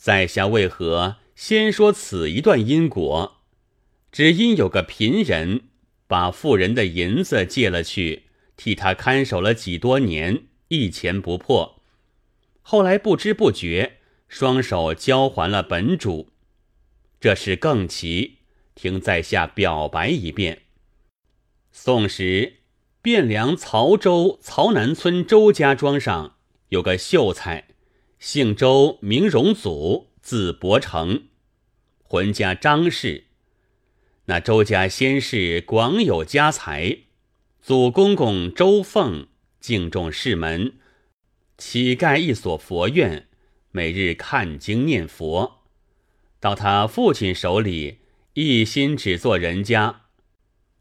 在下为何先说此一段因果？只因有个贫人把富人的银子借了去，替他看守了几多年，一钱不破。后来不知不觉，双手交还了本主。这事更奇，听在下表白一遍。宋时，汴梁曹州曹南村周家庄上有个秀才。姓周，名荣祖，字伯成，浑家张氏。那周家先是广有家财，祖公公周凤敬重世门，乞盖一所佛院，每日看经念佛。到他父亲手里，一心只做人家，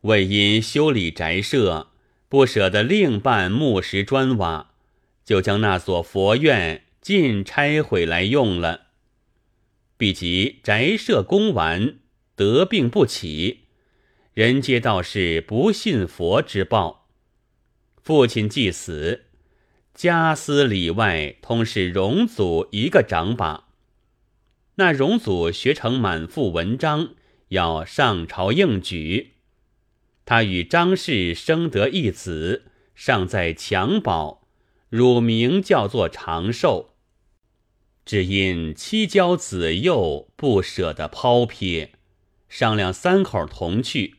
为因修理宅舍，不舍得另办木石砖瓦，就将那所佛院。尽拆毁来用了，毕及宅舍供完，得病不起，人皆道是不信佛之报。父亲既死，家私里外通是荣祖一个掌把。那荣祖学成满腹文章，要上朝应举。他与张氏生得一子，尚在襁褓，乳名叫做长寿。只因妻娇子幼，不舍得抛撇，商量三口同去。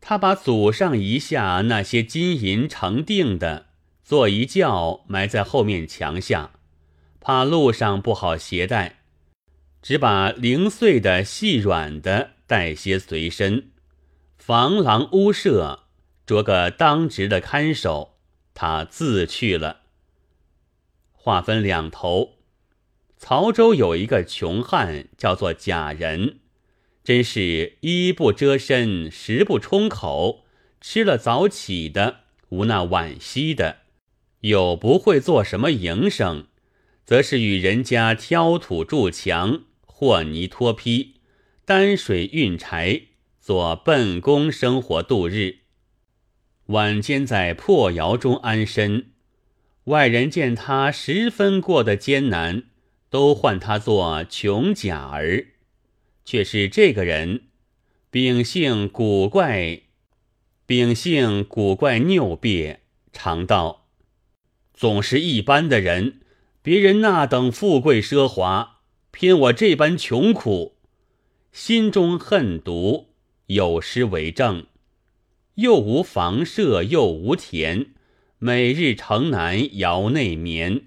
他把祖上遗下那些金银成锭的，做一轿埋在后面墙下，怕路上不好携带，只把零碎的细软的带些随身。房廊屋舍着个当值的看守，他自去了。话分两头。曹州有一个穷汉，叫做贾仁，真是衣不遮身，食不充口，吃了早起的，无那晚息的，又不会做什么营生，则是与人家挑土筑墙、和泥脱坯、担水运柴，做笨工生活度日。晚间在破窑中安身，外人见他十分过得艰难。都唤他做穷甲儿，却是这个人，秉性古怪，秉性古怪拗别，常道。总是一般的人，别人那等富贵奢华，偏我这般穷苦，心中恨毒，有诗为证，又无房舍，又无田，每日城南窑内眠。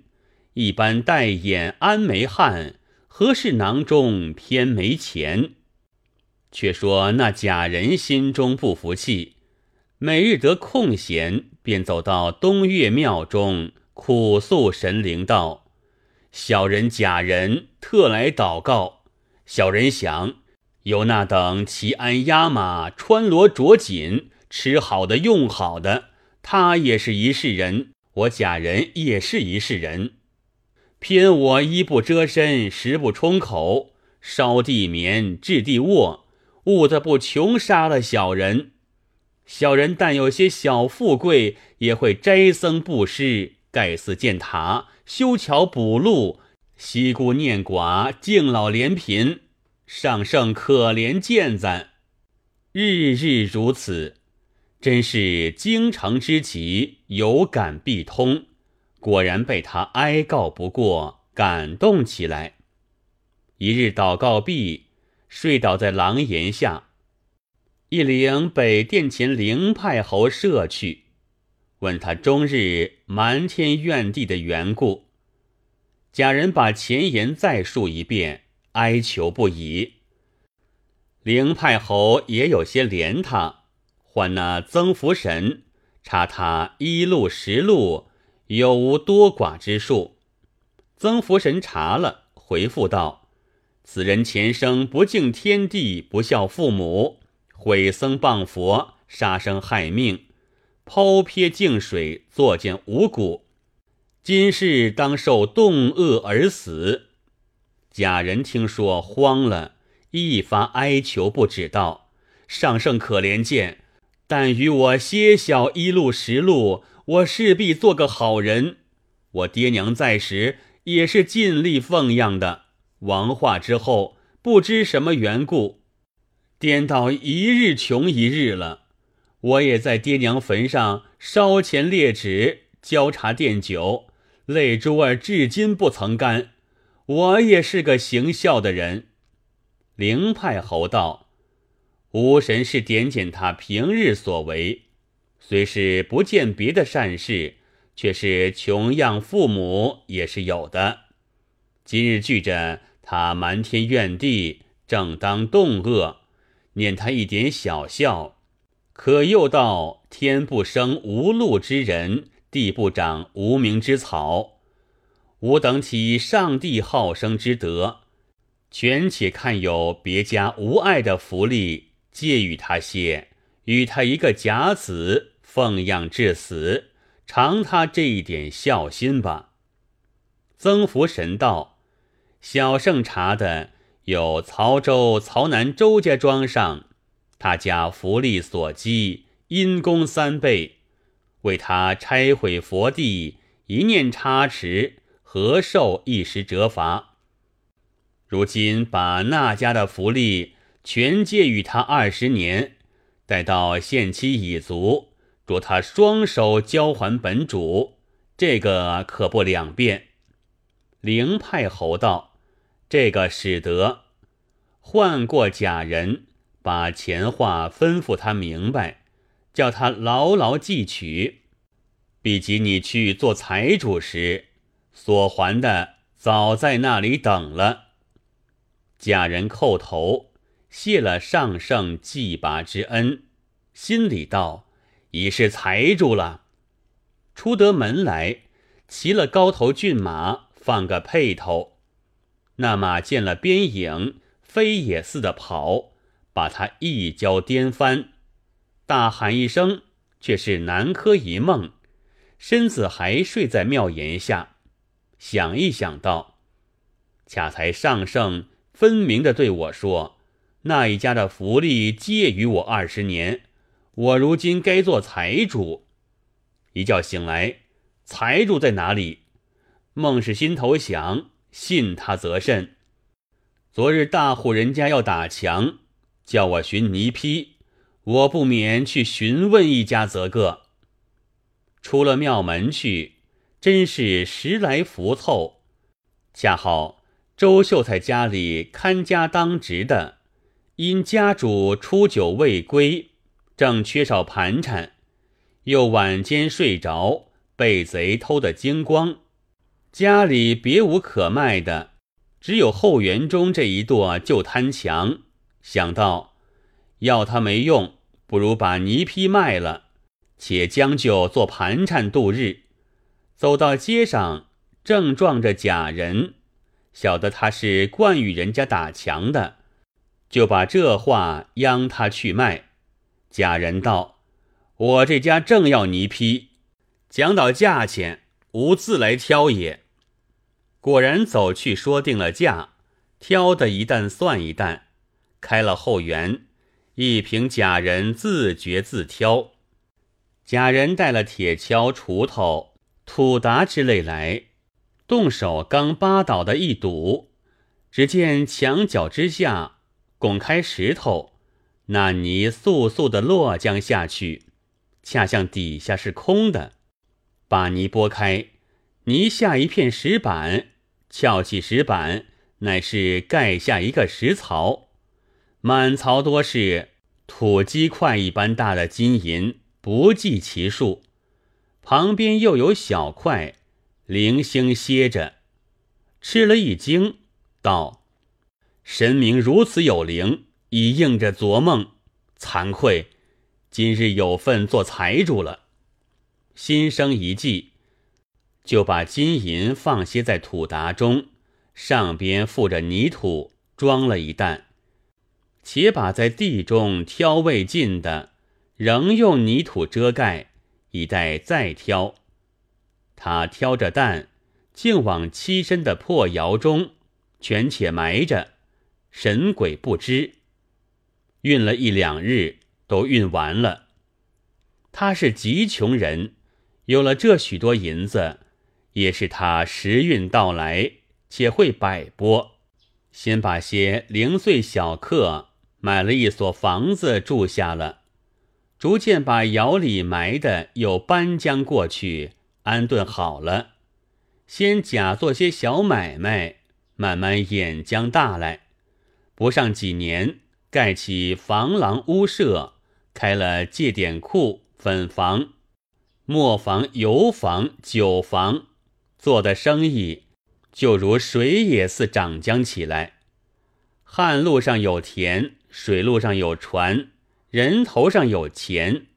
一般戴眼安眉汉，何事囊中偏没钱？却说那贾人心中不服气，每日得空闲，便走到东岳庙中苦诉神灵道：“小人假人特来祷告。小人想有那等骑鞍压马、穿罗着锦、吃好的用好的，他也是一世人，我假人也是一世人。”偏我衣不遮身，食不充口，烧地眠，置地卧，误得不穷杀了小人。小人但有些小富贵，也会斋僧布施，盖寺建塔，修桥补路，惜孤念寡，敬老怜贫，上圣可怜见赞，日日如此，真是京城之极，有感必通。果然被他哀告不过，感动起来。一日祷告毕，睡倒在廊檐下，一领北殿前灵派侯射去，问他终日瞒天怨地的缘故。贾人把前言再述一遍，哀求不已。灵派侯也有些怜他，唤那曾福神查他一路十路。有无多寡之数？曾福神查了，回复道：“此人前生不敬天地，不孝父母，毁僧谤佛，杀生害命，抛撇净水，作践五谷，今世当受冻饿而死。”假人听说，慌了，一发哀求不止道：“上圣可怜见，但与我些小一路十路。”我势必做个好人。我爹娘在时也是尽力奉养的，王化之后，不知什么缘故，颠倒一日穷一日了。我也在爹娘坟上烧钱列纸、浇茶奠酒，泪珠儿至今不曾干。我也是个行孝的人。灵派侯道：“吾神是点检他平日所为，虽是不见别的善事，却是穷养父母也是有的。今日聚着他瞒天怨地，正当动恶，念他一点小孝。”可又道：“天不生无禄之人，地不长无名之草。吾等起上帝好生之德，全且看有别家无爱的福利，借与他些，与他一个甲子，奉养至死，偿他这一点孝心吧。”曾福神道：“小圣查的有曹州曹南周家庄上。”他家福利所积，因功三倍，为他拆毁佛地，一念差池，何受一时折罚？如今把那家的福利全借与他二十年，待到限期已足，着他双手交还本主，这个可不两便。灵派侯道：“这个使得换过假人。”把钱话吩咐他明白，叫他牢牢记取。毕竟你去做财主时，所还的早在那里等了。假人叩头，谢了上圣祭拔之恩，心里道：已是财主了。出得门来，骑了高头骏马，放个辔头。那马见了边影，飞也似的跑。把他一脚颠翻，大喊一声，却是南柯一梦，身子还睡在庙檐下。想一想道：“恰才上圣分明的对我说，那一家的福利借于我二十年，我如今该做财主。一觉醒来，财主在哪里？梦是心头想，信他则甚。昨日大户人家要打墙。”叫我寻泥坯，我不免去询问一家则个。出了庙门去，真是时来福凑，恰好周秀才家里看家当值的，因家主初九未归，正缺少盘缠，又晚间睡着，被贼偷得精光，家里别无可卖的，只有后园中这一垛旧摊墙。想到要他没用，不如把泥坯卖了，且将就做盘缠度日。走到街上，正撞着假人，晓得他是惯与人家打墙的，就把这话央他去卖。假人道：“我这家正要泥坯，讲到价钱，无自来挑也。”果然走去说定了价，挑的一担算一担。开了后园，一凭假人自觉自挑。假人带了铁锹、锄头、土达之类来，动手刚扒倒的一堵，只见墙角之下拱开石头，那泥簌簌的落将下去，恰像底下是空的。把泥拨开，泥下一片石板，翘起石板，乃是盖下一个石槽。满槽多是土鸡块一般大的金银，不计其数。旁边又有小块零星歇着，吃了一惊，道：“神明如此有灵，已应着昨梦。惭愧，今日有份做财主了。”心生一计，就把金银放些在土达中，上边附着泥土，装了一担。且把在地中挑未尽的，仍用泥土遮盖，以待再挑。他挑着担，竟往栖身的破窑中全且埋着，神鬼不知。运了一两日，都运完了。他是极穷人，有了这许多银子，也是他时运到来，且会摆拨。先把些零碎小客买了一所房子住下了，逐渐把窑里埋的又搬将过去安顿好了。先假做些小买卖，慢慢演将大来。不上几年，盖起房廊屋舍，开了借点库、粉房、磨坊、油坊、酒坊，做的生意。就如水也似涨江起来，旱路上有田，水路上有船，人头上有钱。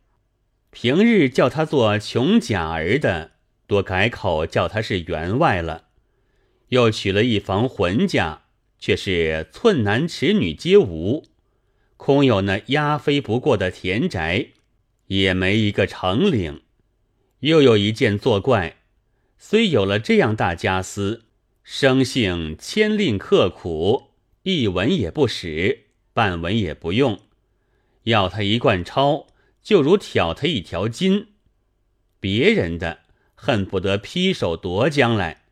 平日叫他做穷甲儿的，多改口叫他是员外了。又娶了一房浑家，却是寸男尺女皆无，空有那压飞不过的田宅，也没一个成领。又有一件作怪，虽有了这样大家私。生性谦吝刻苦，一文也不使，半文也不用。要他一贯钞，就如挑他一条筋。别人的恨不得劈手夺将来，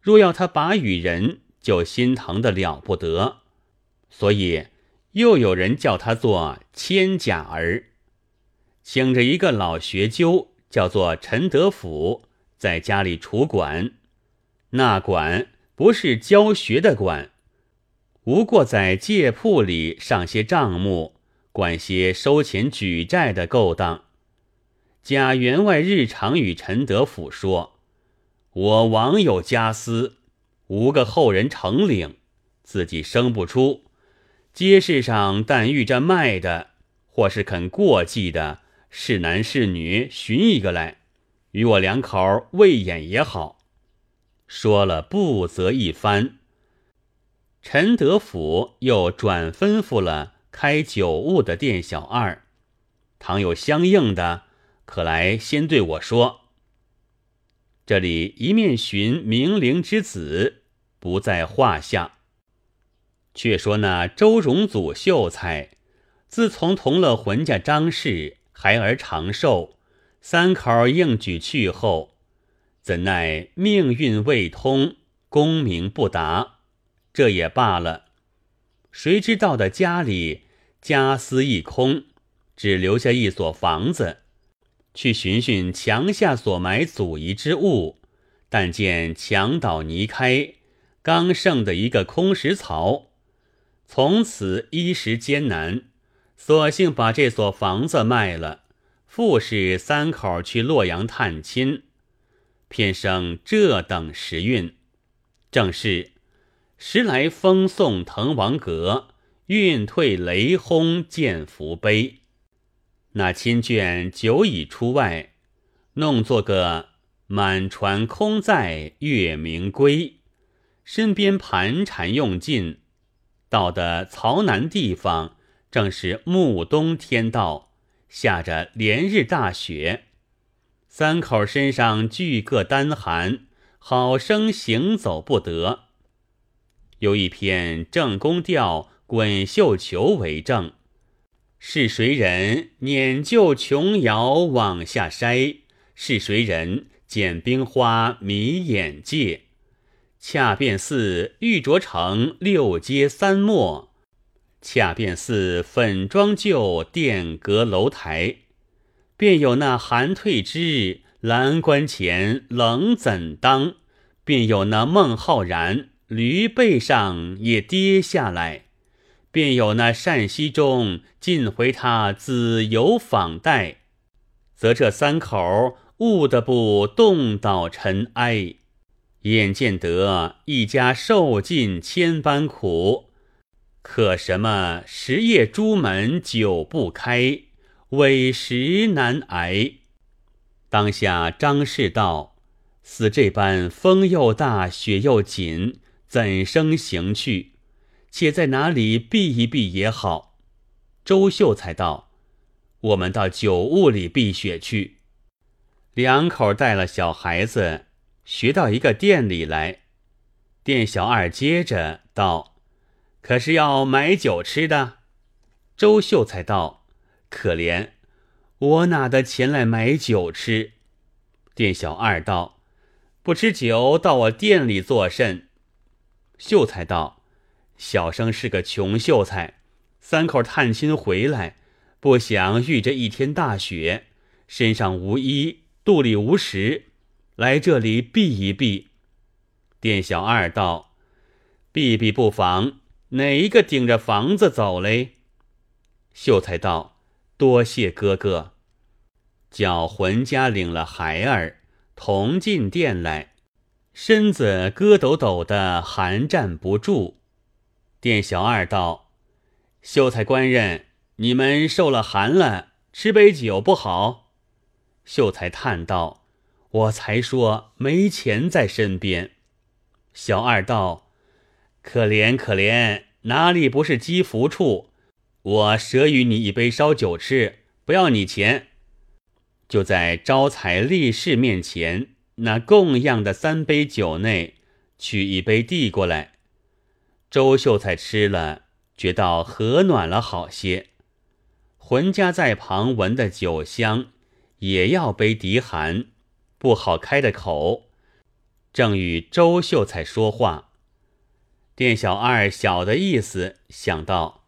若要他把与人，就心疼的了不得。所以又有人叫他做千甲儿，请着一个老学究，叫做陈德甫，在家里处管。那管不是教学的管，无过在借铺里上些账目，管些收钱举债的勾当。贾员外日常与陈德甫说：“我王有家私，无个后人承领，自己生不出。街市上但遇着卖的，或是肯过继的，是男是女，寻一个来，与我两口喂眼也好。”说了不则一番，陈德甫又转吩咐了开酒务的店小二，倘有相应的，可来先对我说。这里一面寻明灵之子不在话下。却说那周荣祖秀才，自从同了浑家张氏，孩儿长寿，三口应举去后。怎奈命运未通，功名不达，这也罢了。谁知道的家里家私一空，只留下一所房子。去寻寻墙下所埋祖遗之物，但见墙倒泥开，刚剩的一个空石槽。从此衣食艰难，索性把这所房子卖了，复是三口去洛阳探亲。偏生这等时运，正是时来风送滕王阁，运退雷轰见福碑。那亲眷久已出外，弄作个满船空载月明归，身边盘缠用尽，到的曹南地方，正是暮冬天到，下着连日大雪。三口身上俱各单寒，好生行走不得。有一篇正宫调《滚绣球》为证：是谁人捻旧琼瑶往下筛？是谁人剪冰花迷眼界？恰便似玉琢成六阶三墨，恰便似粉妆旧殿阁楼台。便有那韩退之蓝关前冷怎当？便有那孟浩然驴背上也跌下来？便有那善溪中尽回他子游访带？则这三口悟得不动倒尘埃？眼见得一家受尽千般苦，可什么十夜朱门久不开？委实难挨。当下张氏道：“似这般风又大，雪又紧，怎生行去？且在哪里避一避也好。”周秀才道：“我们到酒屋里避雪去。”两口带了小孩子，学到一个店里来。店小二接着道：“可是要买酒吃的？”周秀才道。可怜，我哪得钱来买酒吃？店小二道：“不吃酒，到我店里作甚？”秀才道：“小生是个穷秀才，三口探亲回来，不想遇着一天大雪，身上无衣，肚里无食，来这里避一避。”店小二道：“避避不妨，哪一个顶着房子走嘞？”秀才道：“多谢哥哥。”叫浑家领了孩儿同进店来，身子咯抖抖的，寒战不住。店小二道：“秀才官人，你们受了寒了，吃杯酒不好。”秀才叹道：“我才说没钱在身边。”小二道：“可怜可怜，哪里不是积福处？我舍与你一杯烧酒吃，不要你钱。”就在招财立士面前，那供样的三杯酒内，取一杯递过来。周秀才吃了，觉到和暖了好些。浑家在旁闻的酒香，也要杯敌寒，不好开的口，正与周秀才说话。店小二小的意思，想到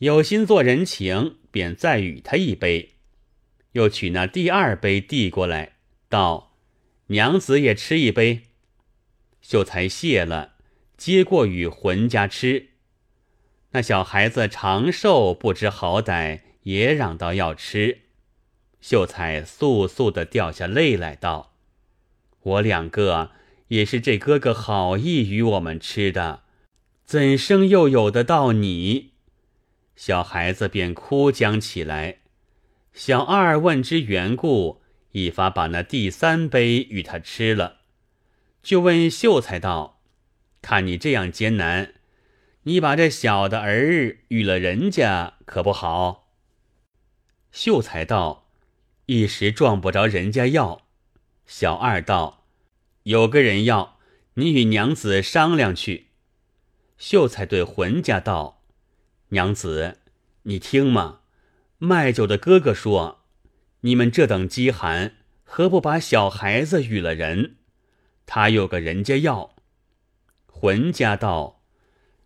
有心做人情，便再与他一杯，又取那第二杯递过来，道：“娘子也吃一杯。”秀才谢了。接过与浑家吃，那小孩子长寿不知好歹，也嚷道要吃。秀才簌簌的掉下泪来，道：“我两个也是这哥哥好意与我们吃的，怎生又有得到你？”小孩子便哭将起来。小二问之缘故，一发把那第三杯与他吃了，就问秀才道。看你这样艰难，你把这小的儿与了人家可不好。秀才道：“一时撞不着人家要。”小二道：“有个人要，你与娘子商量去。”秀才对浑家道：“娘子，你听嘛，卖酒的哥哥说，你们这等饥寒，何不把小孩子与了人？他有个人家要。”浑家道：“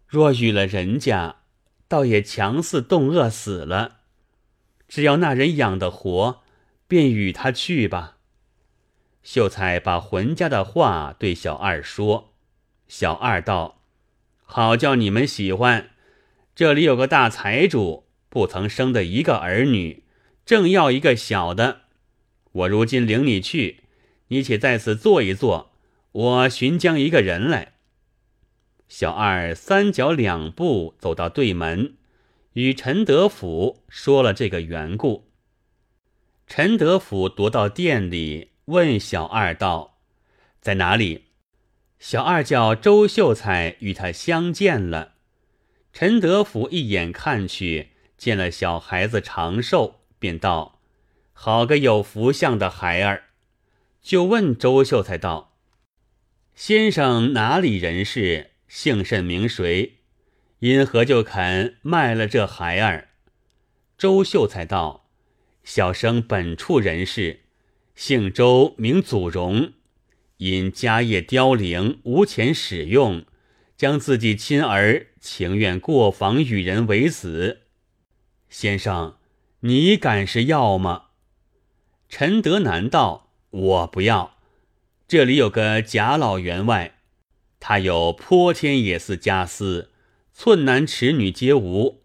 若与了人家，倒也强似冻饿死了。只要那人养得活，便与他去吧。”秀才把浑家的话对小二说。小二道：“好叫你们喜欢。这里有个大财主，不曾生的一个儿女，正要一个小的。我如今领你去，你且在此坐一坐，我寻将一个人来。”小二三脚两步走到对门，与陈德甫说了这个缘故。陈德甫踱到店里，问小二道：“在哪里？”小二叫周秀才与他相见了。陈德甫一眼看去，见了小孩子长寿，便道：“好个有福相的孩儿。”就问周秀才道：“先生哪里人士？”姓甚名谁？因何就肯卖了这孩儿？周秀才道：“小生本处人士，姓周，名祖荣。因家业凋零，无钱使用，将自己亲儿情愿过房与人为子。先生，你敢是要吗？”陈德南道：“我不要。这里有个贾老员外。”他有泼天野似家私，寸男尺女皆无。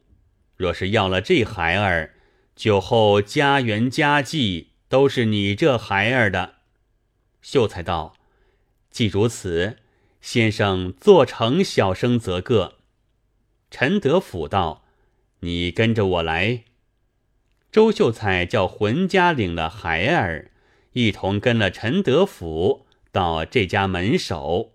若是要了这孩儿，酒后家园家计都是你这孩儿的。秀才道：“既如此，先生做成小生则个。”陈德甫道：“你跟着我来。”周秀才叫浑家领了孩儿，一同跟了陈德甫到这家门首。